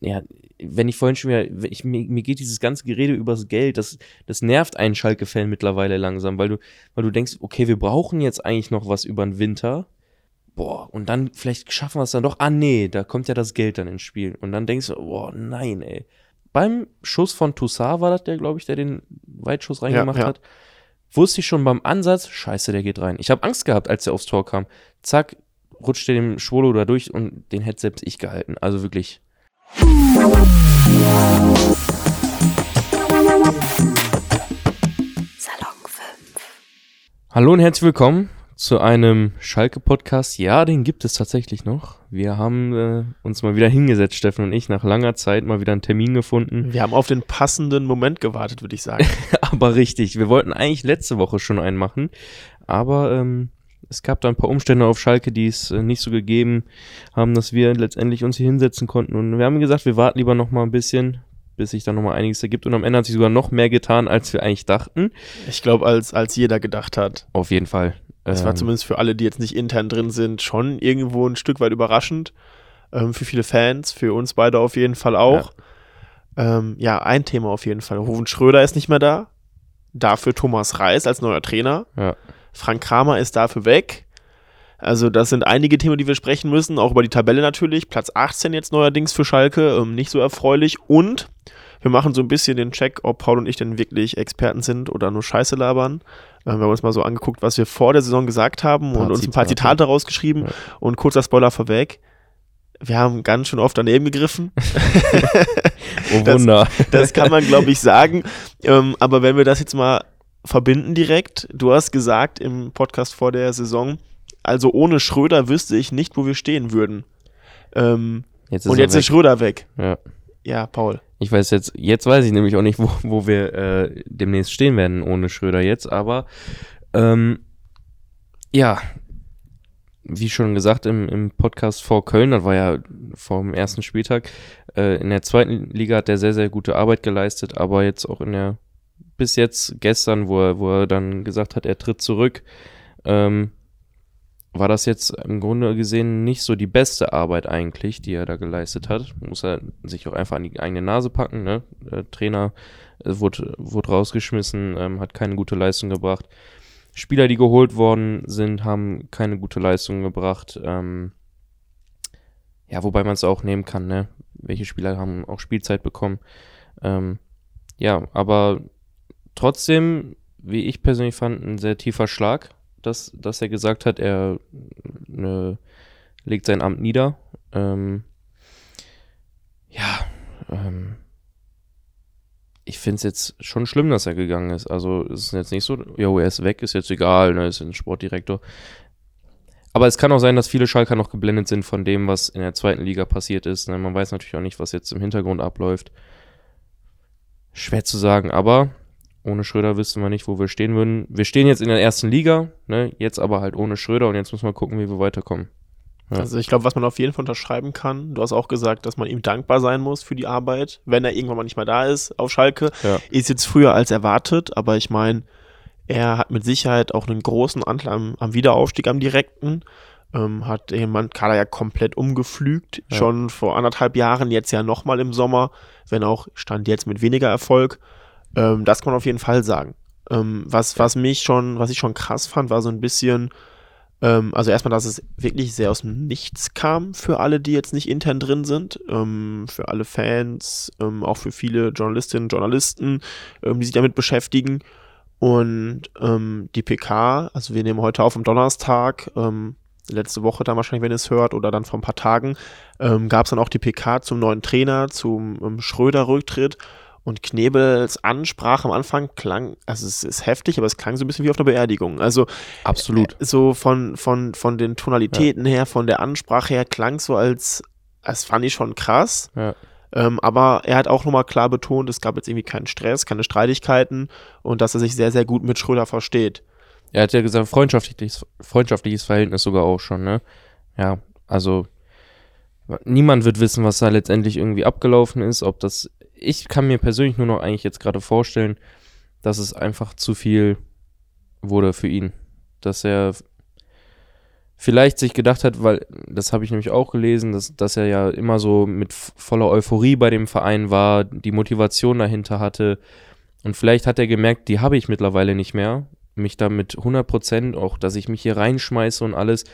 ja, wenn ich vorhin schon wieder, ich, mir, mir geht dieses ganze Gerede übers Geld, das, das nervt einen Schalke-Fan mittlerweile langsam, weil du, weil du denkst, okay, wir brauchen jetzt eigentlich noch was über den Winter. Boah, und dann vielleicht schaffen wir es dann doch. Ah, nee, da kommt ja das Geld dann ins Spiel. Und dann denkst du, boah, nein, ey. Beim Schuss von Toussaint war das der, glaube ich, der den Weitschuss reingemacht ja, ja. hat. Wusste ich schon beim Ansatz, scheiße, der geht rein. Ich habe Angst gehabt, als der aufs Tor kam. Zack, rutscht der dem Schwolo da durch und den hätte selbst ich gehalten. Also wirklich Salon 5. Hallo und herzlich willkommen zu einem Schalke-Podcast. Ja, den gibt es tatsächlich noch. Wir haben äh, uns mal wieder hingesetzt, Steffen und ich, nach langer Zeit mal wieder einen Termin gefunden. Wir haben auf den passenden Moment gewartet, würde ich sagen. aber richtig, wir wollten eigentlich letzte Woche schon einen machen, aber ähm, es gab da ein paar Umstände auf Schalke, die es äh, nicht so gegeben haben, dass wir letztendlich uns hier hinsetzen konnten. Und wir haben gesagt, wir warten lieber noch mal ein bisschen, bis sich da noch mal einiges ergibt. Und am Ende hat sich sogar noch mehr getan, als wir eigentlich dachten. Ich glaube, als, als jeder gedacht hat. Auf jeden Fall. Es war ähm, zumindest für alle, die jetzt nicht intern drin sind, schon irgendwo ein Stück weit überraschend. Ähm, für viele Fans, für uns beide auf jeden Fall auch. Ja. Ähm, ja, ein Thema auf jeden Fall. Ruven Schröder ist nicht mehr da. Dafür Thomas Reis als neuer Trainer. Ja. Frank Kramer ist dafür weg. Also das sind einige Themen, die wir sprechen müssen, auch über die Tabelle natürlich. Platz 18 jetzt neuerdings für Schalke, ähm, nicht so erfreulich. Und wir machen so ein bisschen den Check, ob Paul und ich denn wirklich Experten sind oder nur Scheiße labern. Ähm, wir haben uns mal so angeguckt, was wir vor der Saison gesagt haben und uns ein paar Zitate rausgeschrieben. Ja. Und kurzer Spoiler vorweg, wir haben ganz schön oft daneben gegriffen. oh Wunder. Das, das kann man, glaube ich, sagen. Ähm, aber wenn wir das jetzt mal verbinden direkt. Du hast gesagt im Podcast vor der Saison, also ohne Schröder wüsste ich nicht, wo wir stehen würden. Ähm, jetzt und jetzt weg. ist Schröder weg. Ja. Ja, Paul. Ich weiß jetzt, jetzt weiß ich nämlich auch nicht, wo, wo wir äh, demnächst stehen werden ohne Schröder jetzt, aber ähm, ja, wie schon gesagt im, im Podcast vor Köln, das war ja vor dem ersten Spieltag, äh, in der zweiten Liga hat er sehr, sehr gute Arbeit geleistet, aber jetzt auch in der bis jetzt gestern, wo er, wo er dann gesagt hat, er tritt zurück, ähm, war das jetzt im Grunde gesehen nicht so die beste Arbeit eigentlich, die er da geleistet hat. Muss er sich auch einfach an die eigene Nase packen. Ne? Der Trainer äh, wurde, wurde rausgeschmissen, ähm, hat keine gute Leistung gebracht. Spieler, die geholt worden sind, haben keine gute Leistung gebracht. Ähm, ja, wobei man es auch nehmen kann, ne? Welche Spieler haben auch Spielzeit bekommen. Ähm, ja, aber trotzdem, wie ich persönlich fand, ein sehr tiefer Schlag, dass, dass er gesagt hat, er ne, legt sein Amt nieder. Ähm, ja, ähm, ich finde es jetzt schon schlimm, dass er gegangen ist. Also es ist jetzt nicht so, jo, er ist weg, ist jetzt egal, ne, ist ein Sportdirektor. Aber es kann auch sein, dass viele Schalker noch geblendet sind von dem, was in der zweiten Liga passiert ist. Ne? Man weiß natürlich auch nicht, was jetzt im Hintergrund abläuft. Schwer zu sagen, aber ohne Schröder wüssten wir nicht, wo wir stehen würden. Wir stehen jetzt in der ersten Liga, ne? jetzt aber halt ohne Schröder und jetzt müssen wir gucken, wie wir weiterkommen. Ja. Also ich glaube, was man auf jeden Fall unterschreiben kann, du hast auch gesagt, dass man ihm dankbar sein muss für die Arbeit, wenn er irgendwann mal nicht mehr da ist auf Schalke. Ja. Ist jetzt früher als erwartet, aber ich meine, er hat mit Sicherheit auch einen großen Anteil am, am Wiederaufstieg am direkten. Ähm, hat jemand Kader ja komplett umgepflügt, ja. schon vor anderthalb Jahren, jetzt ja nochmal im Sommer, wenn auch stand jetzt mit weniger Erfolg. Ähm, das kann man auf jeden Fall sagen. Ähm, was, was mich schon, was ich schon krass fand, war so ein bisschen, ähm, also erstmal, dass es wirklich sehr aus dem Nichts kam für alle, die jetzt nicht intern drin sind, ähm, für alle Fans, ähm, auch für viele Journalistinnen und Journalisten, ähm, die sich damit beschäftigen. Und die PK, also wir nehmen heute auf am Donnerstag, letzte Woche dann wahrscheinlich, wenn ihr es hört, oder dann vor ein paar Tagen, gab es dann auch die PK zum neuen Trainer, zum Schröder-Rücktritt. Und Knebels Ansprache am Anfang klang, also es ist heftig, aber es klang so ein bisschen wie auf einer Beerdigung. Also absolut. Äh, so von, von, von den Tonalitäten ja. her, von der Ansprache her, klang so als, das fand ich schon krass. Ja. Ähm, aber er hat auch nochmal klar betont, es gab jetzt irgendwie keinen Stress, keine Streitigkeiten und dass er sich sehr, sehr gut mit Schröder versteht. Er hat ja gesagt, freundschaftliches, freundschaftliches Verhältnis sogar auch schon, ne? Ja, also niemand wird wissen, was da letztendlich irgendwie abgelaufen ist, ob das ich kann mir persönlich nur noch eigentlich jetzt gerade vorstellen, dass es einfach zu viel wurde für ihn. Dass er vielleicht sich gedacht hat, weil das habe ich nämlich auch gelesen, dass, dass er ja immer so mit voller Euphorie bei dem Verein war, die Motivation dahinter hatte. Und vielleicht hat er gemerkt, die habe ich mittlerweile nicht mehr. Mich da mit 100 Prozent, auch dass ich mich hier reinschmeiße und alles,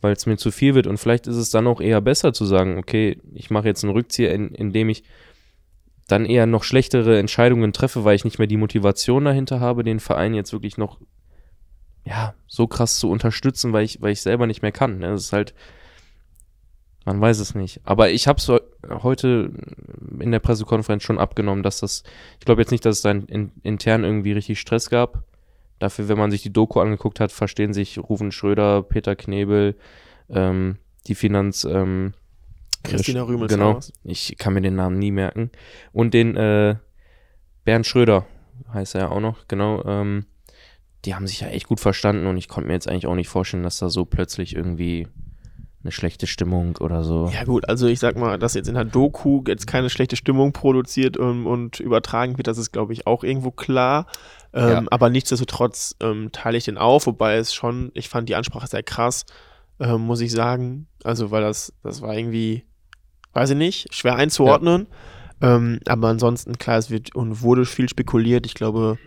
weil es mir zu viel wird. Und vielleicht ist es dann auch eher besser zu sagen, okay, ich mache jetzt einen Rückzieher, in, indem ich dann eher noch schlechtere Entscheidungen treffe, weil ich nicht mehr die Motivation dahinter habe, den Verein jetzt wirklich noch ja, so krass zu unterstützen, weil ich, weil ich selber nicht mehr kann. Ne? Das ist halt, man weiß es nicht. Aber ich habe es heute in der Pressekonferenz schon abgenommen, dass das, ich glaube jetzt nicht, dass es dann in, intern irgendwie richtig Stress gab. Dafür, wenn man sich die Doku angeguckt hat, verstehen sich Rufen Schröder, Peter Knebel, ähm, die Finanz, ähm, Christina Rümels. Genau, ich kann mir den Namen nie merken. Und den äh, Bernd Schröder heißt er ja auch noch, genau. Ähm, die haben sich ja echt gut verstanden und ich konnte mir jetzt eigentlich auch nicht vorstellen, dass da so plötzlich irgendwie eine schlechte Stimmung oder so. Ja gut, also ich sag mal, dass jetzt in der Doku jetzt keine schlechte Stimmung produziert und, und übertragen wird, das ist glaube ich auch irgendwo klar. Ähm, ja. Aber nichtsdestotrotz ähm, teile ich den auf, wobei es schon, ich fand die Ansprache sehr krass, ähm, muss ich sagen. Also weil das, das war irgendwie, weiß ich nicht, schwer einzuordnen. Ja. Ähm, aber ansonsten, klar, es wird und wurde viel spekuliert. Ich glaube,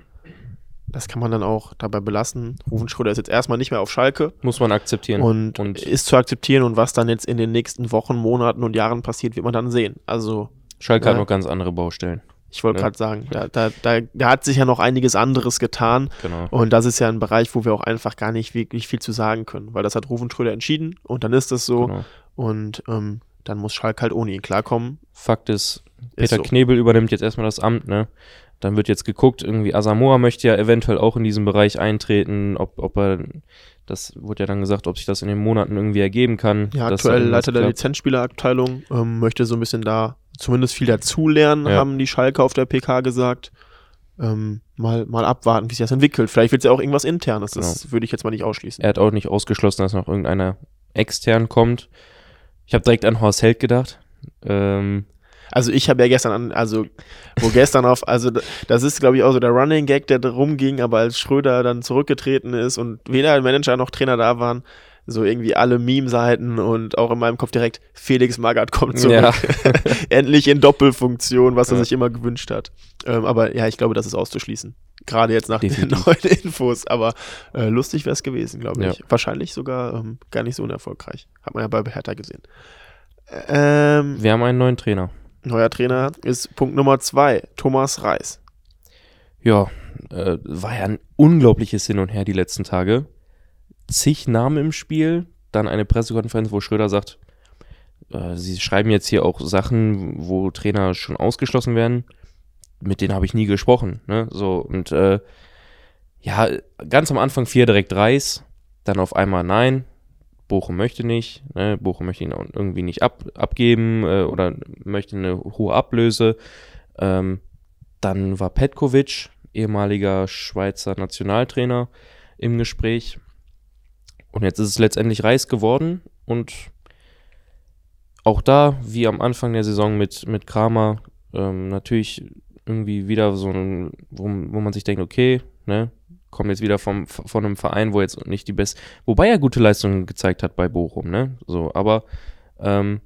das kann man dann auch dabei belassen. Rufen Schröder ist jetzt erstmal nicht mehr auf Schalke. Muss man akzeptieren. Und, und, ist zu akzeptieren. Und was dann jetzt in den nächsten Wochen, Monaten und Jahren passiert, wird man dann sehen. Also. Schalke ja, hat noch ganz andere Baustellen. Ich wollte ja. gerade sagen, da, da, da, da, hat sich ja noch einiges anderes getan. Genau. Und das ist ja ein Bereich, wo wir auch einfach gar nicht wirklich viel zu sagen können. Weil das hat Rufen Schröder entschieden. Und dann ist das so. Genau. Und ähm, dann muss Schalke halt ohne ihn klarkommen. Fakt ist, Peter ist so. Knebel übernimmt jetzt erstmal das Amt, ne? Dann wird jetzt geguckt, irgendwie Asamoah möchte ja eventuell auch in diesem Bereich eintreten, ob, ob er, das wurde ja dann gesagt, ob sich das in den Monaten irgendwie ergeben kann. Ja, aktuell Leiter der Lizenzspielerabteilung ähm, möchte so ein bisschen da zumindest viel dazulernen, ja. haben die Schalke auf der PK gesagt. Ähm, mal, mal abwarten, wie sich das entwickelt. Vielleicht wird es ja auch irgendwas internes, das genau. würde ich jetzt mal nicht ausschließen. Er hat auch nicht ausgeschlossen, dass noch irgendeiner extern kommt. Ich habe direkt an Horst Held gedacht. Ähm, also ich habe ja gestern an, also wo gestern auf, also das ist glaube ich auch so der Running Gag, der rumging, aber als Schröder dann zurückgetreten ist und weder Manager noch Trainer da waren, so irgendwie alle Meme-Seiten und auch in meinem Kopf direkt Felix Magath kommt zurück. Ja. Endlich in Doppelfunktion, was er sich immer gewünscht hat. Ähm, aber ja, ich glaube, das ist auszuschließen. Gerade jetzt nach Definitiv. den neuen Infos. Aber äh, lustig wäre es gewesen, glaube ich. Ja. Wahrscheinlich sogar ähm, gar nicht so unerfolgreich. Hat man ja bei Hertha gesehen. Ähm, Wir haben einen neuen Trainer. Neuer Trainer ist Punkt Nummer zwei, Thomas Reis. Ja, äh, war ja ein unglaubliches Hin und Her die letzten Tage. Zig Namen im Spiel, dann eine Pressekonferenz, wo Schröder sagt, äh, sie schreiben jetzt hier auch Sachen, wo Trainer schon ausgeschlossen werden. Mit denen habe ich nie gesprochen. Ne? So, und äh, ja, ganz am Anfang vier direkt Reis, dann auf einmal nein, Bochum möchte nicht, ne? Bochum möchte ihn irgendwie nicht ab, abgeben äh, oder möchte eine hohe Ablöse. Ähm, dann war Petkovic, ehemaliger Schweizer Nationaltrainer, im Gespräch. Und jetzt ist es letztendlich Reis geworden und auch da, wie am Anfang der Saison mit, mit Kramer, ähm, natürlich irgendwie wieder so ein, wo, wo man sich denkt, okay, ne, kommt jetzt wieder vom, von einem Verein, wo jetzt nicht die best, wobei er gute Leistungen gezeigt hat bei Bochum, ne? So, aber ähm,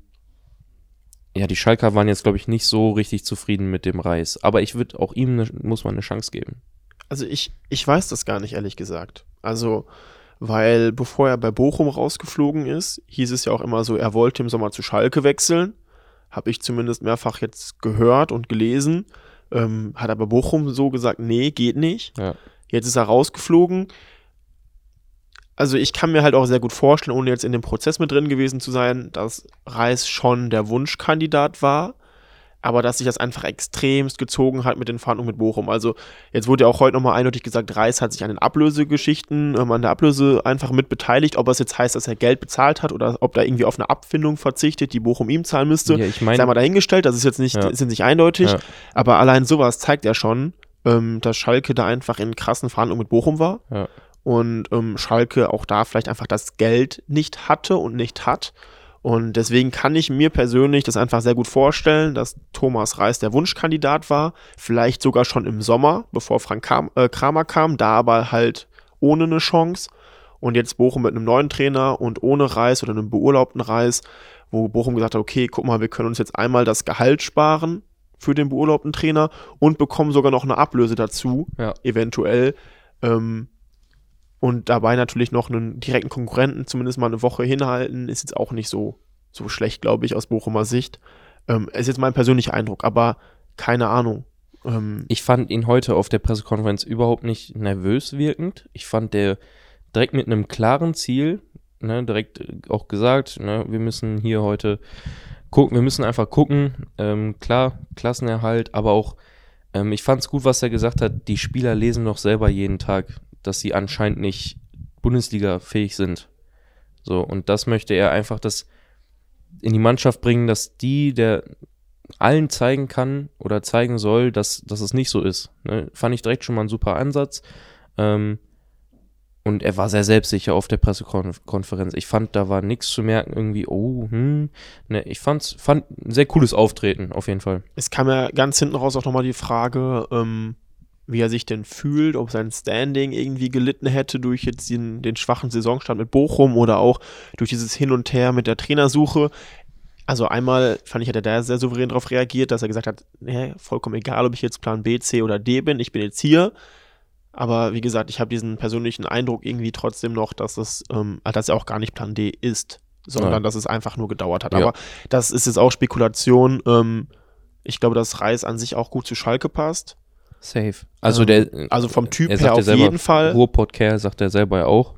ja, die Schalker waren jetzt, glaube ich, nicht so richtig zufrieden mit dem Reis. Aber ich würde auch ihm, ne, muss man eine Chance geben. Also ich, ich weiß das gar nicht, ehrlich gesagt. Also, weil bevor er bei Bochum rausgeflogen ist, hieß es ja auch immer so, er wollte im Sommer zu Schalke wechseln. Habe ich zumindest mehrfach jetzt gehört und gelesen. Ähm, hat aber Bochum so gesagt, nee, geht nicht. Ja. Jetzt ist er rausgeflogen. Also ich kann mir halt auch sehr gut vorstellen, ohne jetzt in dem Prozess mit drin gewesen zu sein, dass Reis schon der Wunschkandidat war, aber dass sich das einfach extremst gezogen hat mit den Verhandlungen mit Bochum. Also jetzt wurde ja auch heute nochmal eindeutig gesagt, Reis hat sich an den Ablösegeschichten, ähm, an der Ablöse einfach mit beteiligt. Ob es jetzt heißt, dass er Geld bezahlt hat oder ob da irgendwie auf eine Abfindung verzichtet, die Bochum ihm zahlen müsste, ja, ich mein, sei mal dahingestellt, das ist jetzt nicht, ja. ist nicht eindeutig, ja. aber allein sowas zeigt ja schon, ähm, dass Schalke da einfach in krassen Verhandlungen mit Bochum war. Ja. Und ähm, Schalke auch da vielleicht einfach das Geld nicht hatte und nicht hat. Und deswegen kann ich mir persönlich das einfach sehr gut vorstellen, dass Thomas Reis der Wunschkandidat war. Vielleicht sogar schon im Sommer, bevor Frank Kam, äh, Kramer kam, da aber halt ohne eine Chance. Und jetzt Bochum mit einem neuen Trainer und ohne Reis oder einem beurlaubten Reis, wo Bochum gesagt hat, okay, guck mal, wir können uns jetzt einmal das Gehalt sparen für den beurlaubten Trainer und bekommen sogar noch eine Ablöse dazu, ja. eventuell. Ähm, und dabei natürlich noch einen direkten Konkurrenten zumindest mal eine Woche hinhalten, ist jetzt auch nicht so, so schlecht, glaube ich, aus Bochumer Sicht. Ähm, ist jetzt mein persönlicher Eindruck, aber keine Ahnung. Ähm, ich fand ihn heute auf der Pressekonferenz überhaupt nicht nervös wirkend. Ich fand der direkt mit einem klaren Ziel, ne, direkt auch gesagt, ne, wir müssen hier heute gucken, wir müssen einfach gucken. Ähm, klar, Klassenerhalt, aber auch, ähm, ich fand es gut, was er gesagt hat, die Spieler lesen noch selber jeden Tag, dass sie anscheinend nicht Bundesliga-fähig sind. So, und das möchte er einfach das in die Mannschaft bringen, dass die der allen zeigen kann oder zeigen soll, dass, dass es nicht so ist. Ne? Fand ich direkt schon mal ein super Ansatz. Ähm, und er war sehr selbstsicher auf der Pressekonferenz. Ich fand, da war nichts zu merken, irgendwie, oh, hm. Ne, ich fand's, fand ein sehr cooles Auftreten, auf jeden Fall. Es kam ja ganz hinten raus auch nochmal die Frage, ähm, wie er sich denn fühlt, ob sein Standing irgendwie gelitten hätte durch jetzt den, den schwachen Saisonstart mit Bochum oder auch durch dieses Hin und Her mit der Trainersuche. Also einmal fand ich, hat er da sehr souverän darauf reagiert, dass er gesagt hat, nee, vollkommen egal, ob ich jetzt Plan B, C oder D bin, ich bin jetzt hier. Aber wie gesagt, ich habe diesen persönlichen Eindruck irgendwie trotzdem noch, dass es, ähm, dass er auch gar nicht Plan D ist, sondern Nein. dass es einfach nur gedauert hat. Ja. Aber das ist jetzt auch Spekulation. Ähm, ich glaube, dass Reis an sich auch gut zu Schalke passt. Safe. Also ähm, der, also vom Typ her auf selber, jeden Fall. Ruhrpott-Kerl sagt er selber ja auch.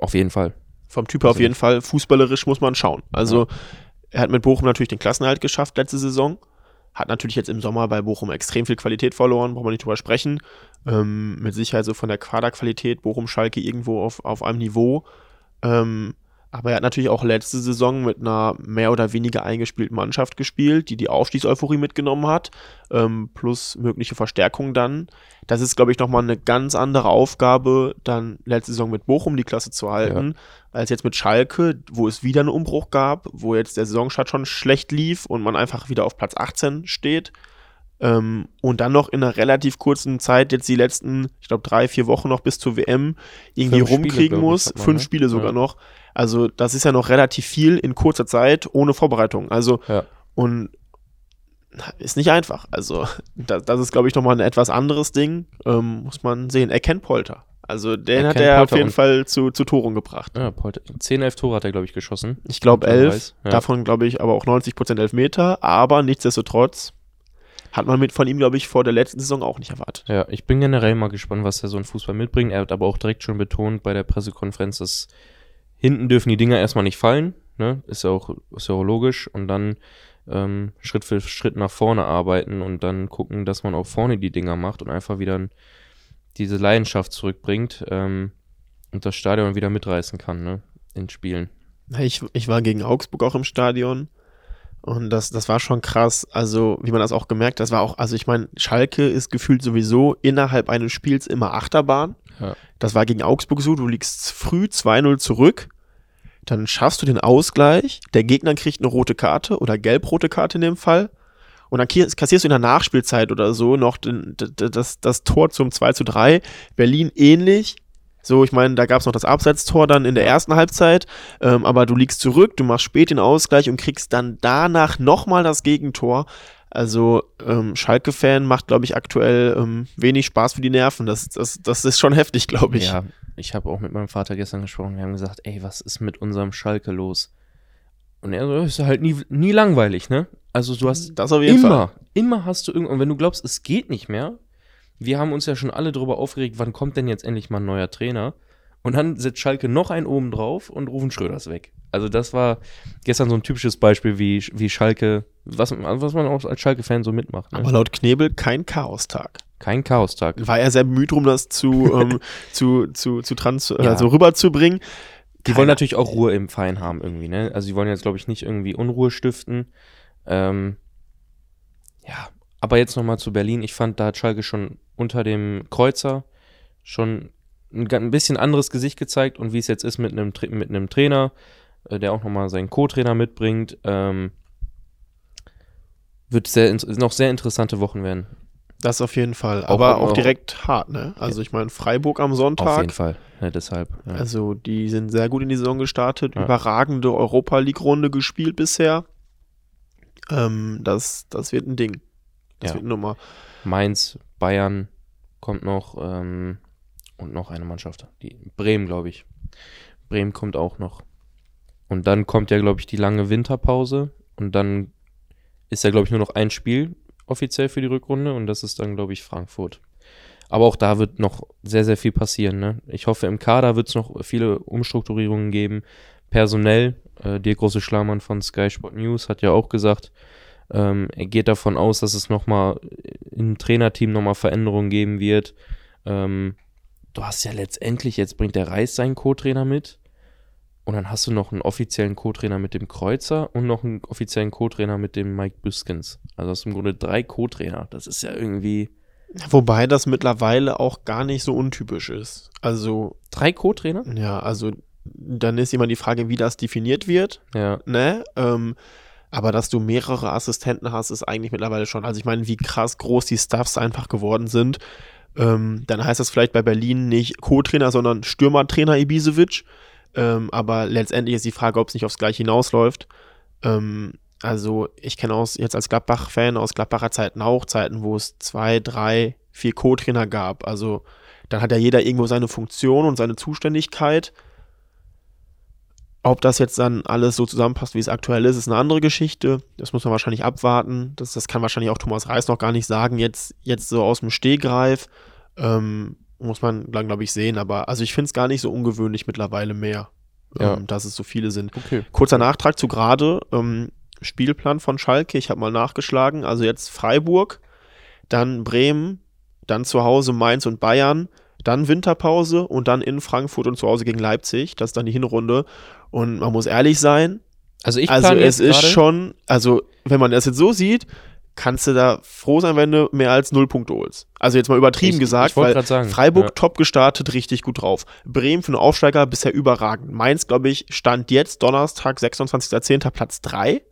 Auf jeden Fall. Vom Typ her also auf jeden Fall. Fußballerisch muss man schauen. Also ja. er hat mit Bochum natürlich den Klassenerhalt geschafft letzte Saison. Hat natürlich jetzt im Sommer bei Bochum extrem viel Qualität verloren, brauchen wir nicht drüber sprechen. Ähm, mit Sicherheit so von der Quaderqualität Bochum-Schalke irgendwo auf, auf einem Niveau. Ähm, aber er hat natürlich auch letzte Saison mit einer mehr oder weniger eingespielten Mannschaft gespielt, die die Aufstiegseuphorie mitgenommen hat, ähm, plus mögliche Verstärkung dann. Das ist, glaube ich, nochmal eine ganz andere Aufgabe, dann letzte Saison mit Bochum die Klasse zu halten, ja. als jetzt mit Schalke, wo es wieder einen Umbruch gab, wo jetzt der Saisonstart schon schlecht lief und man einfach wieder auf Platz 18 steht. Ähm, und dann noch in einer relativ kurzen Zeit, jetzt die letzten, ich glaube, drei, vier Wochen noch bis zur WM irgendwie Fünf rumkriegen Spiele, muss. Ich, Fünf ne? Spiele sogar ja. noch. Also, das ist ja noch relativ viel in kurzer Zeit ohne Vorbereitung. Also, ja. und ist nicht einfach. Also, das, das ist, glaube ich, nochmal ein etwas anderes Ding. Ähm, muss man sehen. Er kennt Polter. Also, den er hat er Polter auf jeden Fall zu, zu Toren gebracht. Ja, Polter. 10, 11 Tore hat er, glaube ich, geschossen. Ich glaube 11. Ja. Davon, glaube ich, aber auch 90% Elfmeter. Aber nichtsdestotrotz hat man mit von ihm, glaube ich, vor der letzten Saison auch nicht erwartet. Ja, ich bin generell mal gespannt, was er so ein Fußball mitbringt. Er hat aber auch direkt schon betont bei der Pressekonferenz, dass hinten dürfen die Dinger erstmal nicht fallen. Ne? Ist ja auch, ist ja auch logisch. Und dann ähm, Schritt für Schritt nach vorne arbeiten und dann gucken, dass man auch vorne die Dinger macht und einfach wieder diese Leidenschaft zurückbringt ähm, und das Stadion wieder mitreißen kann, ne? In Spielen. Ich, ich war gegen Augsburg auch im Stadion und das, das war schon krass. Also, wie man das auch gemerkt das war auch, also ich meine, Schalke ist gefühlt sowieso innerhalb eines Spiels immer Achterbahn. Ja. Das war gegen Augsburg so, du liegst früh 2-0 zurück, dann schaffst du den Ausgleich, der Gegner kriegt eine rote Karte oder gelb-rote Karte in dem Fall. Und dann kassierst du in der Nachspielzeit oder so noch den, das, das Tor zum 2 zu 3. Berlin ähnlich. So, ich meine, da gab es noch das Abseitstor dann in der ersten Halbzeit, ähm, aber du liegst zurück, du machst spät den Ausgleich und kriegst dann danach nochmal das Gegentor. Also ähm, Schalke-Fan macht, glaube ich, aktuell ähm, wenig Spaß für die Nerven. Das, das, das ist schon heftig, glaube ich. Ja, ich habe auch mit meinem Vater gestern gesprochen. Wir haben gesagt, ey, was ist mit unserem Schalke los? Und er so, ist halt nie, nie langweilig, ne? Also du hast das auf jeden immer, Fall. immer hast du irgendwann, wenn du glaubst, es geht nicht mehr, wir haben uns ja schon alle darüber aufgeregt, wann kommt denn jetzt endlich mal ein neuer Trainer? Und dann setzt Schalke noch einen oben drauf und rufen Schröders weg. Also das war gestern so ein typisches Beispiel, wie, wie Schalke, was, was man auch als Schalke-Fan so mitmacht. Ne? Aber laut Knebel kein Chaostag. Kein Chaostag. War er sehr bemüht, um das zu, ähm, zu, zu, zu trans ja. also rüberzubringen. Die Keine wollen natürlich auch Ruhe im Verein haben irgendwie, ne? Also die wollen jetzt, glaube ich, nicht irgendwie Unruhe stiften. Ähm, ja, aber jetzt nochmal zu Berlin. Ich fand, da hat Schalke schon unter dem Kreuzer schon ein, ein bisschen anderes Gesicht gezeigt und wie es jetzt ist mit einem, mit einem Trainer, äh, der auch nochmal seinen Co-Trainer mitbringt. Ähm, wird sehr, noch sehr interessante Wochen werden. Das auf jeden Fall. Aber auch, auch direkt hart, ne? Also ich meine, Freiburg am Sonntag. Auf jeden Fall. Ja, deshalb. Ja. Also die sind sehr gut in die Saison gestartet. Ja. Überragende Europa League-Runde gespielt bisher. Ähm, das, das wird ein Ding. Das wird eine Nummer. Mainz, Bayern kommt noch ähm, und noch eine Mannschaft. Die Bremen, glaube ich. Bremen kommt auch noch. Und dann kommt ja, glaube ich, die lange Winterpause. Und dann ist ja, glaube ich, nur noch ein Spiel offiziell für die Rückrunde und das ist dann, glaube ich, Frankfurt. Aber auch da wird noch sehr, sehr viel passieren. Ne? Ich hoffe, im Kader wird es noch viele Umstrukturierungen geben. Personell, äh, der große Schlamann von Sky Sport News hat ja auch gesagt, ähm, er geht davon aus, dass es nochmal im Trainerteam nochmal Veränderungen geben wird. Ähm, du hast ja letztendlich, jetzt bringt der Reis seinen Co-Trainer mit. Und dann hast du noch einen offiziellen Co-Trainer mit dem Kreuzer und noch einen offiziellen Co-Trainer mit dem Mike Büskens. Also hast du im Grunde drei Co-Trainer. Das ist ja irgendwie. Wobei das mittlerweile auch gar nicht so untypisch ist. Also. Drei Co-Trainer? Ja, also dann ist immer die Frage, wie das definiert wird. Ja. Ne? Ähm, aber dass du mehrere Assistenten hast, ist eigentlich mittlerweile schon. Also ich meine, wie krass groß die Staffs einfach geworden sind. Ähm, dann heißt das vielleicht bei Berlin nicht Co-Trainer, sondern Stürmertrainer Ibisevic. Ähm, aber letztendlich ist die Frage, ob es nicht aufs Gleiche hinausläuft. Ähm, also ich kenne aus jetzt als Gladbach-Fan aus Gladbacher Zeiten auch Zeiten, wo es zwei, drei, vier Co-Trainer gab. Also dann hat ja jeder irgendwo seine Funktion und seine Zuständigkeit. Ob das jetzt dann alles so zusammenpasst, wie es aktuell ist, ist eine andere Geschichte. Das muss man wahrscheinlich abwarten. Das, das kann wahrscheinlich auch Thomas Reis noch gar nicht sagen, jetzt, jetzt so aus dem Stehgreif. Ähm, muss man dann, glaube ich, sehen. Aber also ich finde es gar nicht so ungewöhnlich mittlerweile mehr, ja. ähm, dass es so viele sind. Okay. Kurzer Nachtrag zu gerade. Ähm, Spielplan von Schalke. Ich habe mal nachgeschlagen. Also jetzt Freiburg, dann Bremen, dann zu Hause Mainz und Bayern, dann Winterpause und dann in Frankfurt und zu Hause gegen Leipzig. Das ist dann die Hinrunde. Und man muss ehrlich sein. Also ich also es ist schon, also wenn man das jetzt so sieht, kannst du da froh sein, wenn du mehr als null Punkte holst. Also jetzt mal übertrieben ich, gesagt, ich weil sagen, Freiburg ja. top gestartet, richtig gut drauf. Bremen für einen Aufsteiger bisher überragend. Mainz, glaube ich, stand jetzt Donnerstag, 26.10. Platz 3.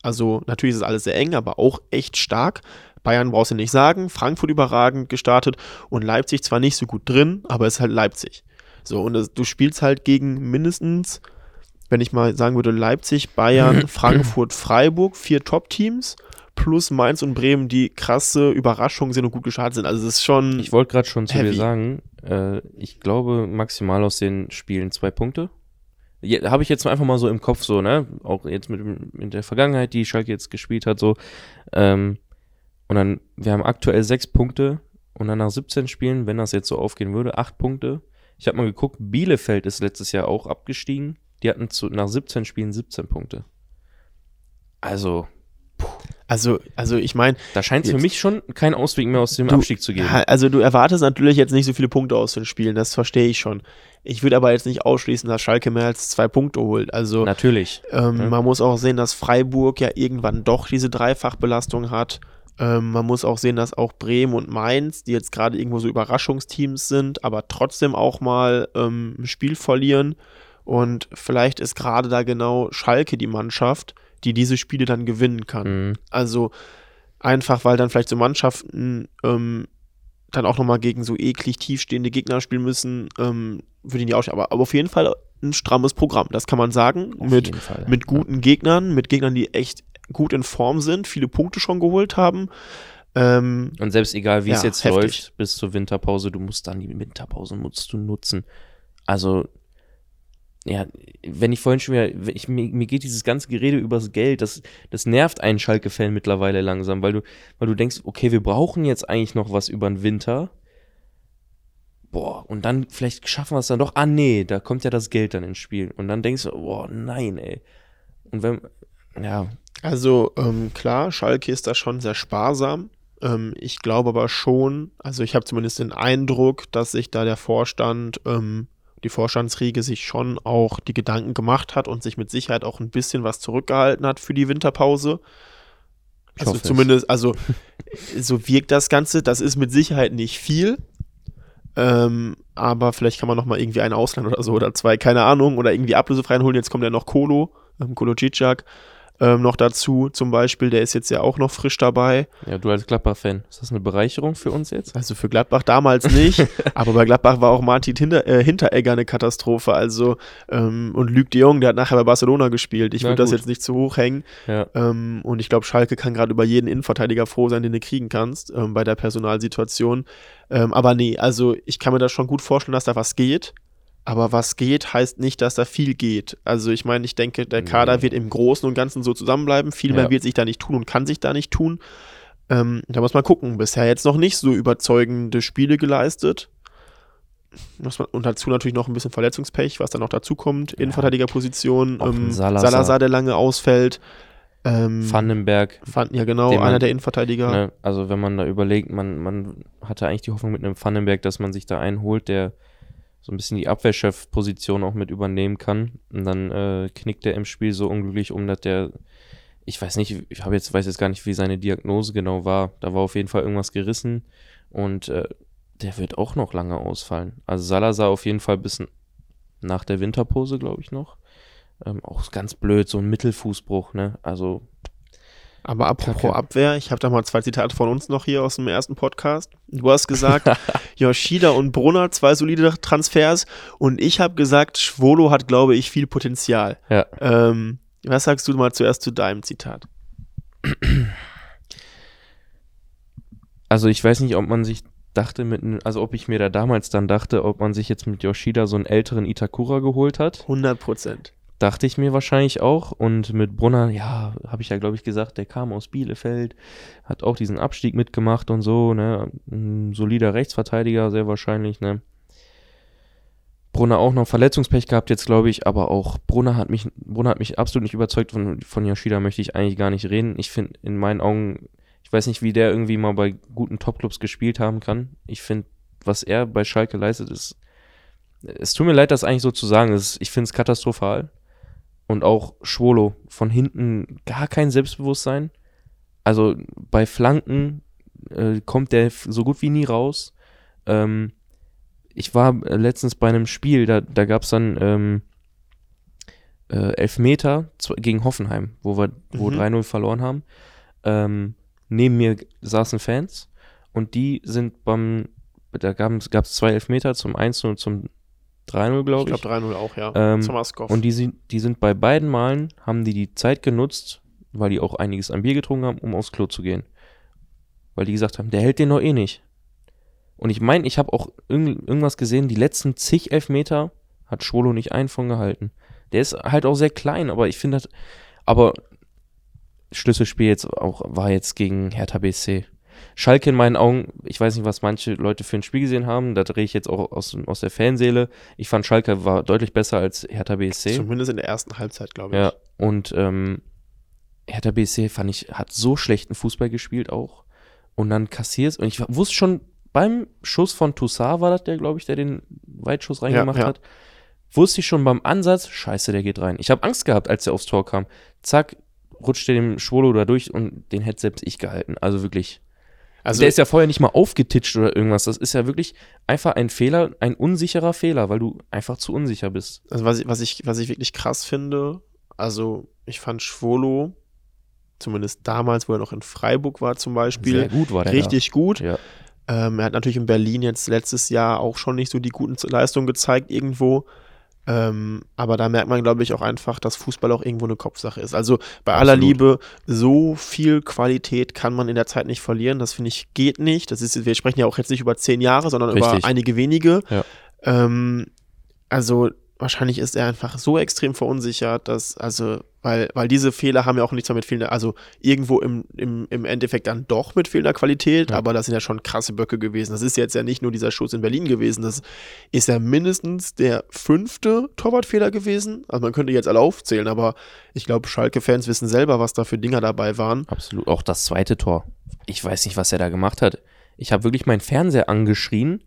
Also natürlich ist es alles sehr eng, aber auch echt stark. Bayern brauchst du nicht sagen. Frankfurt überragend gestartet und Leipzig zwar nicht so gut drin, aber ist halt Leipzig. So, und das, du spielst halt gegen mindestens, wenn ich mal sagen würde, Leipzig, Bayern, Frankfurt, Freiburg, vier Top-Teams plus Mainz und Bremen, die krasse Überraschungen sind und gut gestartet sind. Also es ist schon. Ich wollte gerade schon zu heavy. dir sagen, äh, ich glaube maximal aus den Spielen zwei Punkte. Ja, Habe ich jetzt einfach mal so im Kopf, so, ne? Auch jetzt mit, mit der Vergangenheit, die Schalke jetzt gespielt hat, so. Ähm, und dann, wir haben aktuell sechs Punkte und dann nach 17 Spielen, wenn das jetzt so aufgehen würde, acht Punkte. Ich habe mal geguckt, Bielefeld ist letztes Jahr auch abgestiegen. Die hatten zu, nach 17 Spielen 17 Punkte. Also, also, also ich meine. Da scheint es für mich schon keinen Ausweg mehr aus dem du, Abstieg zu geben. Also du erwartest natürlich jetzt nicht so viele Punkte aus den Spielen, das verstehe ich schon. Ich würde aber jetzt nicht ausschließen, dass Schalke mehr als zwei Punkte holt. Also natürlich. Ähm, ja. Man muss auch sehen, dass Freiburg ja irgendwann doch diese Dreifachbelastung hat. Ähm, man muss auch sehen, dass auch Bremen und Mainz, die jetzt gerade irgendwo so Überraschungsteams sind, aber trotzdem auch mal ähm, ein Spiel verlieren. Und vielleicht ist gerade da genau Schalke die Mannschaft, die diese Spiele dann gewinnen kann. Mhm. Also einfach, weil dann vielleicht so Mannschaften ähm, dann auch nochmal gegen so eklig tiefstehende Gegner spielen müssen, ähm, würde ich nicht ausstellen. Aber, aber auf jeden Fall ein strammes Programm, das kann man sagen. Auf mit, mit guten ja. Gegnern, mit Gegnern, die echt gut in Form sind, viele Punkte schon geholt haben. Ähm, und selbst egal, wie ja, es jetzt heftig. läuft bis zur Winterpause, du musst dann die Winterpause musst du nutzen. Also ja, wenn ich vorhin schon wieder, ich, mir, mir, geht dieses ganze Gerede übers Geld, das, das nervt einen Schalke-Fan mittlerweile langsam, weil du, weil du denkst, okay, wir brauchen jetzt eigentlich noch was über den Winter. Boah, und dann vielleicht schaffen wir es dann doch. Ah, nee, da kommt ja das Geld dann ins Spiel. Und dann denkst du, boah, nein, ey. Und wenn, ja. Also, ähm, klar, Schalke ist da schon sehr sparsam. Ähm, ich glaube aber schon, also ich habe zumindest den Eindruck, dass sich da der Vorstand ähm, die Vorstandsriege sich schon auch die Gedanken gemacht hat und sich mit Sicherheit auch ein bisschen was zurückgehalten hat für die Winterpause. Ich also zumindest, es. also so wirkt das Ganze. Das ist mit Sicherheit nicht viel. Ähm, aber vielleicht kann man noch mal irgendwie einen Ausland oder so oder zwei, keine Ahnung, oder irgendwie ablösefrei holen. Jetzt kommt ja noch Kolo, ähm, Kolo Cicak. Ähm, noch dazu zum Beispiel. Der ist jetzt ja auch noch frisch dabei. Ja, du als Gladbach-Fan, ist das eine Bereicherung für uns jetzt? Also für Gladbach damals nicht, aber bei Gladbach war auch Martin Hinter, äh, Hinteregger eine Katastrophe. Also ähm, und Luc de Jong, der hat nachher bei Barcelona gespielt. Ich würde das jetzt nicht zu hoch hängen. Ja. Ähm, und ich glaube, Schalke kann gerade über jeden Innenverteidiger froh sein, den du kriegen kannst ähm, bei der Personalsituation. Ähm, aber nee, also ich kann mir das schon gut vorstellen, dass da was geht. Aber was geht, heißt nicht, dass da viel geht. Also ich meine, ich denke, der Kader wird im Großen und Ganzen so zusammenbleiben. Viel ja. mehr wird sich da nicht tun und kann sich da nicht tun. Ähm, da muss man gucken. Bisher jetzt noch nicht so überzeugende Spiele geleistet. Und dazu natürlich noch ein bisschen Verletzungspech, was dann noch dazu kommt. Ja. Innenverteidigerposition. Ähm, Salazar. Salazar, der lange ausfällt. Ähm, Vandenberg. Van, ja, genau, einer man, der Innenverteidiger. Ne, also, wenn man da überlegt, man, man hatte eigentlich die Hoffnung mit einem Vandenberg, dass man sich da einholt, der so ein bisschen die Abwehrchefposition auch mit übernehmen kann. Und dann äh, knickt er im Spiel so unglücklich um, dass der, ich weiß nicht, ich jetzt, weiß jetzt gar nicht, wie seine Diagnose genau war. Da war auf jeden Fall irgendwas gerissen und äh, der wird auch noch lange ausfallen. Also Salazar auf jeden Fall bis nach der Winterpose, glaube ich, noch. Ähm, auch ganz blöd, so ein Mittelfußbruch, ne? Also aber apropos Kacke. Abwehr, ich habe da mal zwei Zitate von uns noch hier aus dem ersten Podcast. Du hast gesagt, Yoshida und Brunner, zwei solide Transfers. Und ich habe gesagt, Schwolo hat, glaube ich, viel Potenzial. Ja. Ähm, was sagst du mal zuerst zu deinem Zitat? Also ich weiß nicht, ob man sich dachte mit, also ob ich mir da damals dann dachte, ob man sich jetzt mit Yoshida so einen älteren Itakura geholt hat. 100 Prozent. Dachte ich mir wahrscheinlich auch. Und mit Brunner, ja, habe ich ja, glaube ich, gesagt, der kam aus Bielefeld, hat auch diesen Abstieg mitgemacht und so, ne? Ein solider Rechtsverteidiger, sehr wahrscheinlich, ne? Brunner auch noch Verletzungspech gehabt jetzt, glaube ich, aber auch Brunner hat mich, Brunner hat mich absolut nicht überzeugt. Von, von Yoshida möchte ich eigentlich gar nicht reden. Ich finde, in meinen Augen, ich weiß nicht, wie der irgendwie mal bei guten Topclubs gespielt haben kann. Ich finde, was er bei Schalke leistet, ist, es tut mir leid, das eigentlich so zu sagen. Ist, ich finde es katastrophal. Und auch Schwolo von hinten gar kein Selbstbewusstsein. Also bei Flanken äh, kommt der so gut wie nie raus. Ähm, ich war letztens bei einem Spiel, da, da gab es dann ähm, äh, Elfmeter gegen Hoffenheim, wo wir wo mhm. 3-0 verloren haben. Ähm, neben mir saßen Fans und die sind beim, da gab es zwei Elfmeter zum 1 und zum 3-0, glaube ich. Ich glaube 3-0 auch, ja. Ähm, Zum Askov. Und die sind, die sind bei beiden Malen, haben die die Zeit genutzt, weil die auch einiges an Bier getrunken haben, um aufs Klo zu gehen. Weil die gesagt haben, der hält den noch eh nicht. Und ich meine, ich habe auch irgend, irgendwas gesehen, die letzten zig Elfmeter hat Schwolo nicht einen von gehalten. Der ist halt auch sehr klein, aber ich finde das, aber Schlüsselspiel jetzt auch war jetzt gegen Hertha BC. Schalke in meinen Augen, ich weiß nicht, was manche Leute für ein Spiel gesehen haben, da drehe ich jetzt auch aus, aus der Fanseele. Ich fand Schalke war deutlich besser als Hertha BSC. Zumindest in der ersten Halbzeit, glaube ich. Ja, und ähm, Hertha BSC fand ich, hat so schlechten Fußball gespielt auch. Und dann kassiert und ich wusste schon beim Schuss von Toussaint war das der, glaube ich, der den Weitschuss reingemacht ja, ja. hat. Wusste ich schon beim Ansatz, scheiße, der geht rein. Ich habe Angst gehabt, als er aufs Tor kam. Zack, rutschte dem Schwolo da durch und den hätte selbst ich gehalten. Also wirklich also der ist ja vorher nicht mal aufgetitscht oder irgendwas. Das ist ja wirklich einfach ein Fehler, ein unsicherer Fehler, weil du einfach zu unsicher bist. Also was ich, was ich, was ich wirklich krass finde, also ich fand Schwolo, zumindest damals, wo er noch in Freiburg war zum Beispiel, Sehr gut war der richtig da. gut. Ja. Ähm, er hat natürlich in Berlin jetzt letztes Jahr auch schon nicht so die guten Leistungen gezeigt irgendwo. Ähm, aber da merkt man, glaube ich, auch einfach, dass Fußball auch irgendwo eine Kopfsache ist. Also bei Absolut. aller Liebe, so viel Qualität kann man in der Zeit nicht verlieren. Das finde ich geht nicht. Das ist, wir sprechen ja auch jetzt nicht über zehn Jahre, sondern Richtig. über einige wenige. Ja. Ähm, also wahrscheinlich ist er einfach so extrem verunsichert, dass, also, weil, weil diese Fehler haben ja auch nichts mehr mit fehlender, also irgendwo im, im, im Endeffekt dann doch mit fehlender Qualität, ja. aber das sind ja schon krasse Böcke gewesen. Das ist jetzt ja nicht nur dieser Schuss in Berlin gewesen, das ist ja mindestens der fünfte Torwartfehler gewesen. Also man könnte jetzt alle aufzählen, aber ich glaube, Schalke-Fans wissen selber, was da für Dinger dabei waren. Absolut. Auch das zweite Tor. Ich weiß nicht, was er da gemacht hat. Ich habe wirklich meinen Fernseher angeschrien,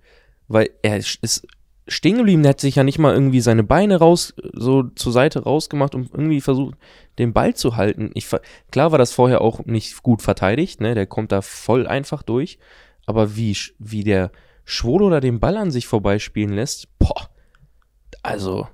weil er ist stehen geblieben. Der hat sich ja nicht mal irgendwie seine Beine raus, so zur Seite rausgemacht und irgendwie versucht, den Ball zu halten. Ich, klar war das vorher auch nicht gut verteidigt, ne? Der kommt da voll einfach durch. Aber wie, wie der Schwolo da den Ball an sich vorbeispielen lässt, boah, also.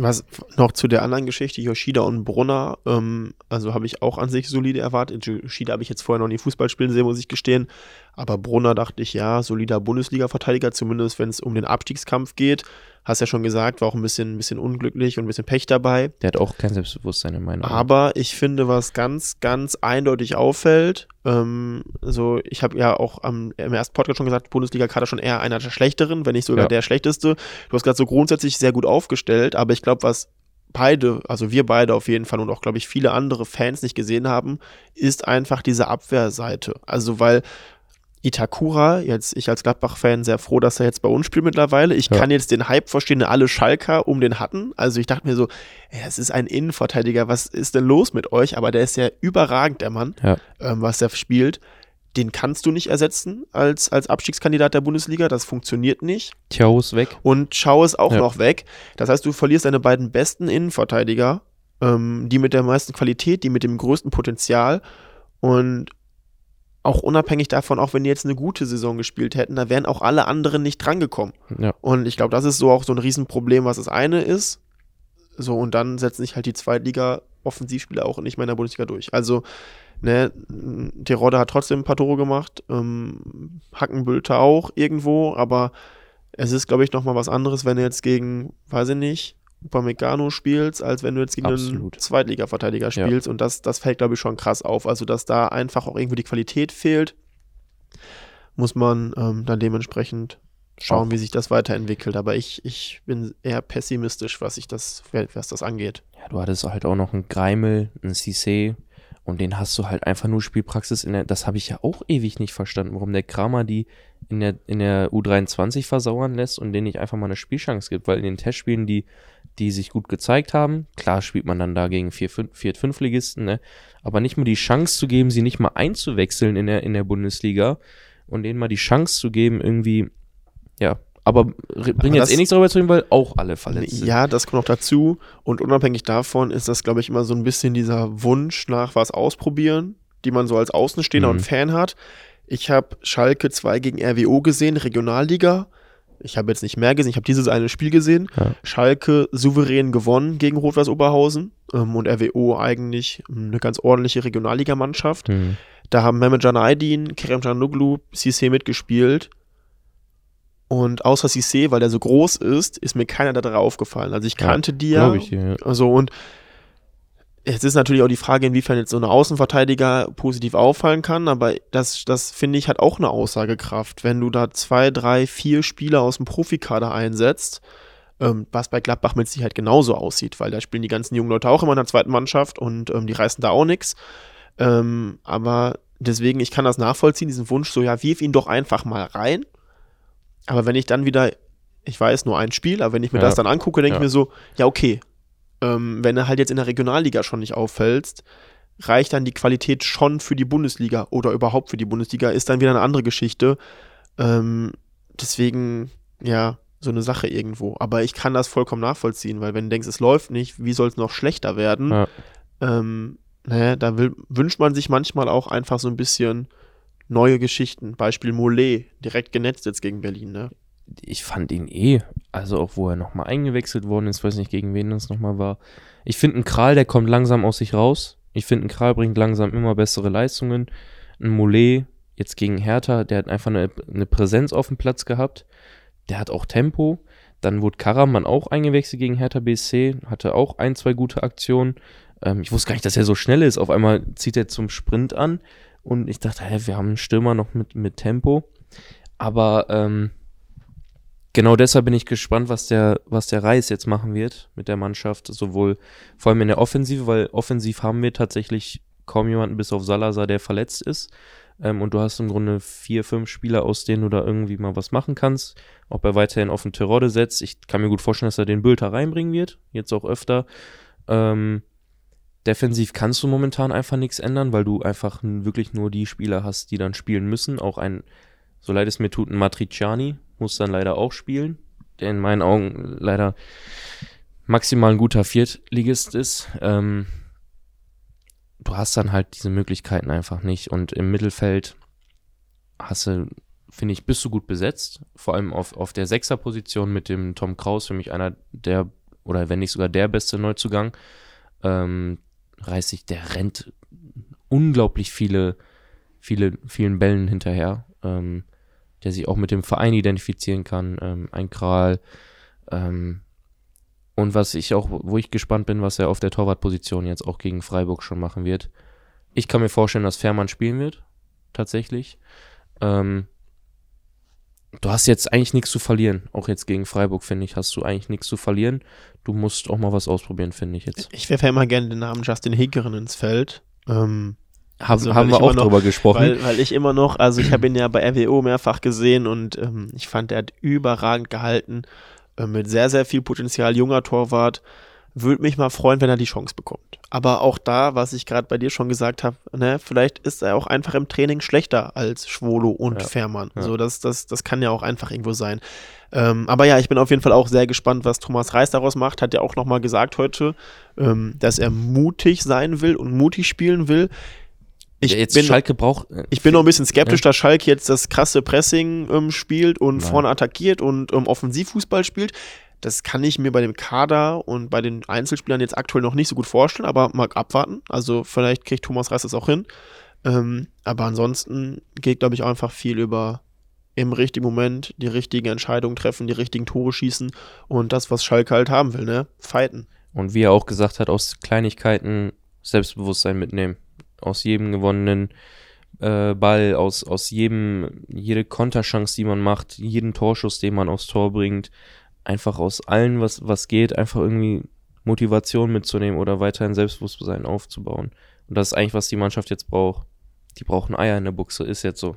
Was noch zu der anderen Geschichte, Yoshida und Brunner, ähm, also habe ich auch an sich solide erwartet. Yoshida habe ich jetzt vorher noch nie Fußball spielen sehen, muss ich gestehen. Aber Brunner dachte ich, ja, solider Bundesliga-Verteidiger, zumindest wenn es um den Abstiegskampf geht. Hast ja schon gesagt, war auch ein bisschen, ein bisschen unglücklich und ein bisschen Pech dabei. Der hat auch kein Selbstbewusstsein in meinen Augen. Aber ich finde, was ganz, ganz eindeutig auffällt, ähm, so, ich habe ja auch am, im ersten Podcast schon gesagt, Bundesliga-Kader schon eher einer der schlechteren, wenn nicht sogar ja. der schlechteste. Du hast gerade so grundsätzlich sehr gut aufgestellt, aber ich glaube, was beide, also wir beide auf jeden Fall und auch, glaube ich, viele andere Fans nicht gesehen haben, ist einfach diese Abwehrseite. Also, weil Itakura, jetzt ich als Gladbach-Fan sehr froh, dass er jetzt bei uns spielt mittlerweile. Ich ja. kann jetzt den Hype verstehen, den alle Schalker um den hatten. Also ich dachte mir so, es ist ein Innenverteidiger, was ist denn los mit euch? Aber der ist ja überragend, der Mann, ja. ähm, was er spielt. Den kannst du nicht ersetzen als, als Abstiegskandidat der Bundesliga. Das funktioniert nicht. Ciao ist weg. Und Ciao ist auch ja. noch weg. Das heißt, du verlierst deine beiden besten Innenverteidiger, ähm, die mit der meisten Qualität, die mit dem größten Potenzial. Und auch unabhängig davon, auch wenn die jetzt eine gute Saison gespielt hätten, da wären auch alle anderen nicht drangekommen. Ja. Und ich glaube, das ist so auch so ein Riesenproblem, was das eine ist. So, und dann setzen sich halt die Zweitliga-Offensivspieler auch nicht mehr in der Bundesliga durch. Also, ne, Terodde hat trotzdem ein paar Tore gemacht, ähm, Hackenbülter auch irgendwo, aber es ist, glaube ich, nochmal was anderes, wenn er jetzt gegen, weiß ich nicht, Upamecano spielst, als wenn du jetzt gegen Absolut. einen Zweitliga-Verteidiger spielst. Ja. Und das, das fällt, glaube ich, schon krass auf. Also, dass da einfach auch irgendwo die Qualität fehlt, muss man ähm, dann dementsprechend schauen, auch. wie sich das weiterentwickelt. Aber ich, ich bin eher pessimistisch, was, ich das, was das angeht. Ja, du hattest halt auch noch einen Greimel, einen Cissé und den hast du halt einfach nur Spielpraxis in der. Das habe ich ja auch ewig nicht verstanden, warum der Kramer die in der, in der U23 versauern lässt und denen nicht einfach mal eine Spielchance gibt, weil in den Testspielen, die die sich gut gezeigt haben. Klar spielt man dann da gegen Viert-Fünf-Ligisten, ne? aber nicht mal die Chance zu geben, sie nicht mal einzuwechseln in der, in der Bundesliga und denen mal die Chance zu geben, irgendwie, ja, aber bringen jetzt eh nichts darüber zu reden, weil auch alle verletzt sind. Ja, das kommt noch dazu. Und unabhängig davon ist das, glaube ich, immer so ein bisschen dieser Wunsch nach was ausprobieren, die man so als Außenstehender mhm. und Fan hat. Ich habe Schalke 2 gegen RWO gesehen, Regionalliga ich habe jetzt nicht mehr gesehen, ich habe dieses eine Spiel gesehen. Ja. Schalke souverän gewonnen gegen Rot-Weiß Oberhausen ähm, und RWO eigentlich eine ganz ordentliche Regionalligamannschaft. Mhm. Da haben Mehmet Can Aydin, Kerem Canoglu, Cissé mitgespielt. Und außer Cissé, weil der so groß ist, ist mir keiner da drauf aufgefallen. Also ich kannte ja, die ja. Ich, ja. Also und Jetzt ist natürlich auch die Frage, inwiefern jetzt so eine Außenverteidiger positiv auffallen kann, aber das, das finde ich hat auch eine Aussagekraft. Wenn du da zwei, drei, vier Spieler aus dem Profikader einsetzt, ähm, was bei Gladbach mit Sicherheit genauso aussieht, weil da spielen die ganzen jungen Leute auch immer in der zweiten Mannschaft und ähm, die reißen da auch nichts. Ähm, aber deswegen, ich kann das nachvollziehen, diesen Wunsch, so ja, wirf ihn doch einfach mal rein. Aber wenn ich dann wieder, ich weiß nur ein Spiel, aber wenn ich mir ja. das dann angucke, denke ja. ich mir so, ja, okay, ähm, wenn du halt jetzt in der Regionalliga schon nicht auffällst, reicht dann die Qualität schon für die Bundesliga oder überhaupt für die Bundesliga, ist dann wieder eine andere Geschichte. Ähm, deswegen, ja, so eine Sache irgendwo. Aber ich kann das vollkommen nachvollziehen, weil wenn du denkst, es läuft nicht, wie soll es noch schlechter werden? Ja. Ähm, naja, da will, wünscht man sich manchmal auch einfach so ein bisschen neue Geschichten. Beispiel Mollet, direkt genetzt jetzt gegen Berlin, ne? ich fand ihn eh, also auch wo er nochmal eingewechselt worden ist, weiß nicht gegen wen das nochmal war. Ich finde, ein Kral, der kommt langsam aus sich raus. Ich finde, ein Kral bringt langsam immer bessere Leistungen. Ein Mollet, jetzt gegen Hertha, der hat einfach eine, eine Präsenz auf dem Platz gehabt. Der hat auch Tempo. Dann wurde Karaman auch eingewechselt gegen Hertha BSC, hatte auch ein, zwei gute Aktionen. Ähm, ich wusste gar nicht, dass er so schnell ist. Auf einmal zieht er zum Sprint an und ich dachte, hä, wir haben einen Stürmer noch mit, mit Tempo. Aber ähm, genau deshalb bin ich gespannt, was der, was der Reis jetzt machen wird mit der Mannschaft, sowohl vor allem in der Offensive, weil offensiv haben wir tatsächlich kaum jemanden bis auf Salazar, der verletzt ist. Ähm, und du hast im Grunde vier, fünf Spieler, aus denen du da irgendwie mal was machen kannst. Ob er weiterhin auf den Terodde setzt. Ich kann mir gut vorstellen, dass er den Bülter reinbringen wird. Jetzt auch öfter. Ähm, defensiv kannst du momentan einfach nichts ändern, weil du einfach wirklich nur die Spieler hast, die dann spielen müssen. Auch ein, so leid es mir tut, ein Matriciani, muss dann leider auch spielen, der in meinen Augen leider maximal ein guter Viertligist ist. Ähm, du hast dann halt diese Möglichkeiten einfach nicht. Und im Mittelfeld hast du, finde ich, bist du gut besetzt. Vor allem auf, auf der Sechserposition mit dem Tom Kraus, für mich einer der oder wenn nicht sogar der beste Neuzugang. Ähm, Reisig, der rennt unglaublich viele, viele, vielen Bällen hinterher, ähm, der sich auch mit dem Verein identifizieren kann. Ähm, ein Kral. Ähm, und was ich auch, wo ich gespannt bin, was er auf der Torwartposition jetzt auch gegen Freiburg schon machen wird. Ich kann mir vorstellen, dass Fährmann spielen wird, tatsächlich. Ähm, du hast jetzt eigentlich nichts zu verlieren. Auch jetzt gegen Freiburg, finde ich, hast du eigentlich nichts zu verlieren. Du musst auch mal was ausprobieren, finde ich jetzt. Ich werfe ja immer gerne den Namen Justin Hegeren ins Feld. Ähm, Hab, also, haben wir auch noch, drüber gesprochen. Weil, weil, ich immer noch, also ich habe ihn ja bei RWO mehrfach gesehen und ähm, ich fand, er hat überragend gehalten. Äh, mit sehr, sehr viel Potenzial, junger Torwart. Würde mich mal freuen, wenn er die Chance bekommt. Aber auch da, was ich gerade bei dir schon gesagt habe, ne, vielleicht ist er auch einfach im Training schlechter als Schwolo und ja. Fährmann. Ja. So, das, das, das kann ja auch einfach irgendwo sein. Ähm, aber ja, ich bin auf jeden Fall auch sehr gespannt, was Thomas Reis daraus macht. Hat ja auch nochmal gesagt heute, ähm, dass er mutig sein will und mutig spielen will. Ich ja, jetzt bin, Schalke braucht. Äh, ich bin noch ein bisschen skeptisch, ja. dass Schalke jetzt das krasse Pressing ähm, spielt und Nein. vorne attackiert und ähm, Offensivfußball spielt. Das kann ich mir bei dem Kader und bei den Einzelspielern jetzt aktuell noch nicht so gut vorstellen, aber mal abwarten. Also vielleicht kriegt Thomas Reis das auch hin. Ähm, aber ansonsten geht, glaube ich, auch einfach viel über im richtigen Moment die richtigen Entscheidungen treffen, die richtigen Tore schießen und das, was Schalke halt haben will, ne? Fighten. Und wie er auch gesagt hat, aus Kleinigkeiten Selbstbewusstsein mitnehmen. Aus jedem gewonnenen äh, Ball, aus, aus jedem, jede Konterchance, die man macht, jeden Torschuss, den man aufs Tor bringt, einfach aus allem, was, was geht, einfach irgendwie Motivation mitzunehmen oder weiterhin Selbstbewusstsein aufzubauen. Und das ist eigentlich, was die Mannschaft jetzt braucht. Die brauchen Eier in der Buchse, ist jetzt so.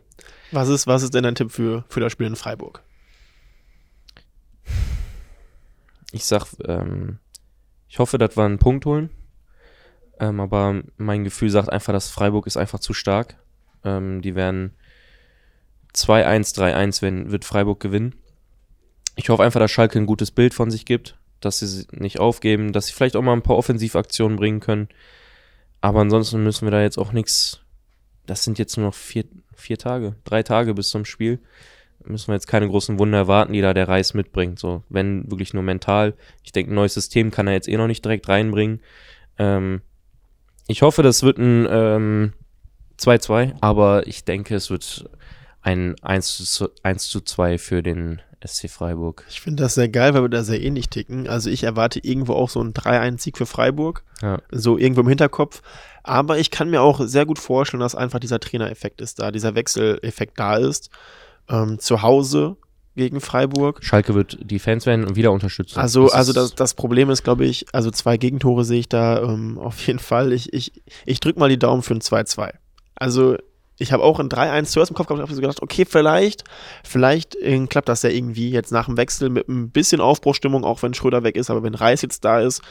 Was ist, was ist denn dein Tipp für, für das Spiel in Freiburg? Ich sag, ähm, ich hoffe, dass wir einen Punkt holen. Ähm, aber mein Gefühl sagt einfach, dass Freiburg ist einfach zu stark. Ähm, die werden 2-1, 3-1 wenn, wird Freiburg gewinnen. Ich hoffe einfach, dass Schalke ein gutes Bild von sich gibt, dass sie nicht aufgeben, dass sie vielleicht auch mal ein paar Offensivaktionen bringen können. Aber ansonsten müssen wir da jetzt auch nichts. Das sind jetzt nur noch vier, vier Tage, drei Tage bis zum Spiel. Müssen wir jetzt keine großen Wunder erwarten, die da der Reis mitbringt. So, wenn wirklich nur mental. Ich denke, ein neues System kann er jetzt eh noch nicht direkt reinbringen. Ähm, ich hoffe, das wird ein 2-2, ähm, aber ich denke, es wird ein 1 zu, 1 zu 2 für den SC Freiburg. Ich finde das sehr geil, weil wir da sehr ähnlich ticken. Also ich erwarte irgendwo auch so einen 3-1-Sieg für Freiburg. Ja. So irgendwo im Hinterkopf. Aber ich kann mir auch sehr gut vorstellen, dass einfach dieser Trainereffekt ist da, dieser Wechseleffekt da ist. Ähm, zu Hause gegen Freiburg. Schalke wird die Fans werden wieder unterstützen. Also, das also das, das Problem ist, glaube ich, also zwei Gegentore sehe ich da ähm, auf jeden Fall. Ich, ich, ich drücke mal die Daumen für ein 2-2. Also ich habe auch ein 3-1 zuerst im Kopf gehabt und so gedacht, okay, vielleicht, vielleicht äh, klappt das ja irgendwie jetzt nach dem Wechsel mit ein bisschen Aufbruchstimmung, auch wenn Schröder weg ist, aber wenn Reis jetzt da ist,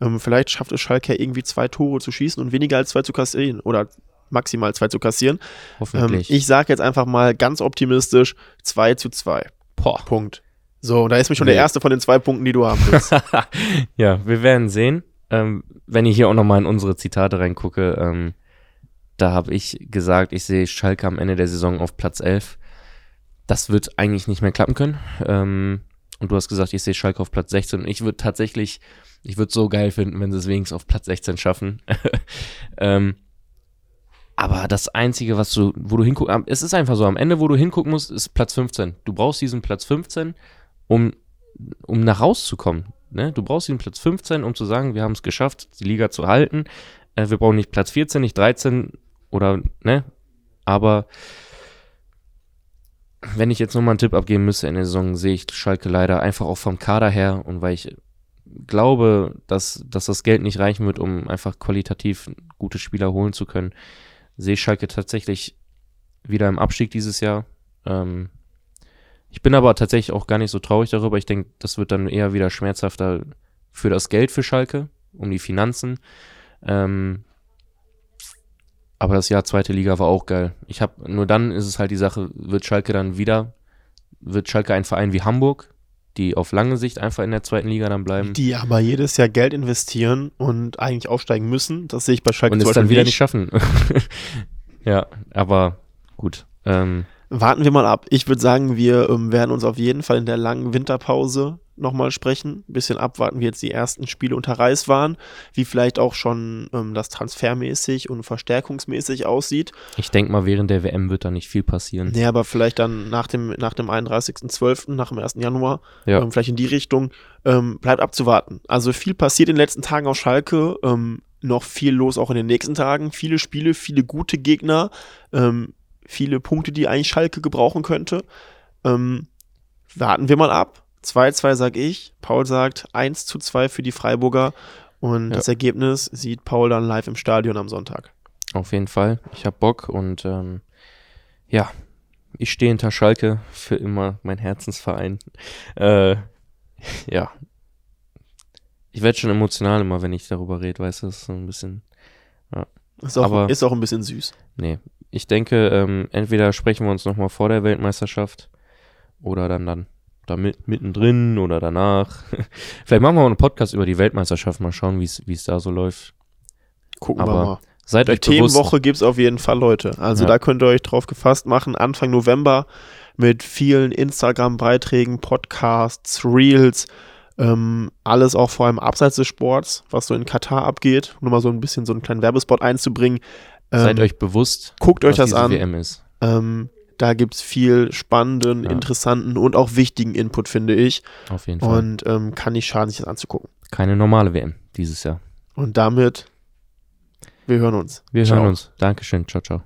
ähm, vielleicht schafft es Schalke irgendwie zwei Tore zu schießen und weniger als zwei zu kassieren oder maximal zwei zu kassieren. Hoffentlich. Ähm, ich sage jetzt einfach mal ganz optimistisch 2 zu 2. Boah. Punkt. So, da ist mir schon nee. der erste von den zwei Punkten, die du haben willst. ja, wir werden sehen. Ähm, wenn ich hier auch nochmal in unsere Zitate reingucke, ähm, da habe ich gesagt, ich sehe Schalke am Ende der Saison auf Platz 11. Das wird eigentlich nicht mehr klappen können. Ähm, und du hast gesagt, ich sehe Schalke auf Platz 16. Und ich würde tatsächlich, ich würde so geil finden, wenn sie es wenigstens auf Platz 16 schaffen. ähm, aber das Einzige, was du, wo du hinguckst, es ist einfach so, am Ende, wo du hingucken musst, ist Platz 15. Du brauchst diesen Platz 15, um, um nach rauszukommen. Ne? Du brauchst diesen Platz 15, um zu sagen, wir haben es geschafft, die Liga zu halten. Äh, wir brauchen nicht Platz 14, nicht 13, oder, ne? Aber wenn ich jetzt nochmal einen Tipp abgeben müsste in der Saison, sehe ich Schalke leider einfach auch vom Kader her und weil ich glaube, dass, dass das Geld nicht reichen wird, um einfach qualitativ gute Spieler holen zu können, sehe Schalke tatsächlich wieder im Abstieg dieses Jahr. Ähm, ich bin aber tatsächlich auch gar nicht so traurig darüber. Ich denke, das wird dann eher wieder schmerzhafter für das Geld für Schalke, um die Finanzen. Ähm, aber das Jahr zweite Liga war auch geil. Ich habe nur dann ist es halt die Sache, wird Schalke dann wieder, wird Schalke ein Verein wie Hamburg, die auf lange Sicht einfach in der zweiten Liga dann bleiben. Die aber jedes Jahr Geld investieren und eigentlich aufsteigen müssen. Das sehe ich bei Schalke Und es dann wieder nicht schaffen. ja, aber gut. Ähm, Warten wir mal ab. Ich würde sagen, wir ähm, werden uns auf jeden Fall in der langen Winterpause nochmal sprechen. Ein bisschen abwarten, wie jetzt die ersten Spiele unter Reis waren, wie vielleicht auch schon ähm, das transfermäßig und verstärkungsmäßig aussieht. Ich denke mal, während der WM wird da nicht viel passieren. Nee, aber vielleicht dann nach dem, nach dem 31.12., nach dem 1. Januar, Ja. ähm, vielleicht in die Richtung, ähm, bleibt abzuwarten. Also viel passiert in den letzten Tagen auf Schalke, ähm, noch viel los auch in den nächsten Tagen, viele Spiele, viele gute Gegner, ähm, viele Punkte, die eigentlich Schalke gebrauchen könnte. Ähm, warten wir mal ab. 2-2 sag ich, Paul sagt 1 zu 2 für die Freiburger und Ja. das Ergebnis sieht Paul dann live im Stadion am Sonntag. Auf jeden Fall. Ich hab Bock und ähm, ja, ich stehe hinter Schalke für immer, mein Herzensverein. Äh, ja. Ich werde schon emotional immer, wenn ich darüber rede, weißt du, das ist so ein bisschen. Ist auch, Aber- ist auch ein bisschen süß. Nee. Ich denke, ähm, entweder sprechen wir uns nochmal vor der Weltmeisterschaft oder dann dann da mit, mittendrin oder danach. Vielleicht machen wir auch einen Podcast über die Weltmeisterschaft, mal schauen, wie es da so läuft. Gucken Aber wir mal. Seid euch bewusst. Themenwoche gibt es auf jeden Fall, Leute. Also Ja. da könnt ihr euch drauf gefasst machen. Anfang November mit vielen Instagram-Beiträgen, Podcasts, Reels, ähm, alles auch vor allem abseits des Sports, was so in Katar abgeht. Nur mal so ein bisschen so einen kleinen Werbespot einzubringen. Ähm, Seid euch bewusst, guckt euch das an. WM ist. Ähm, da gibt es viel spannenden, Ja. interessanten und auch wichtigen Input, finde ich. Auf jeden Fall. Und ähm, kann nicht schaden, sich das anzugucken. Keine normale WM dieses Jahr. Und damit, wir hören uns. Wir Ciao. hören uns. Dankeschön. Ciao, ciao.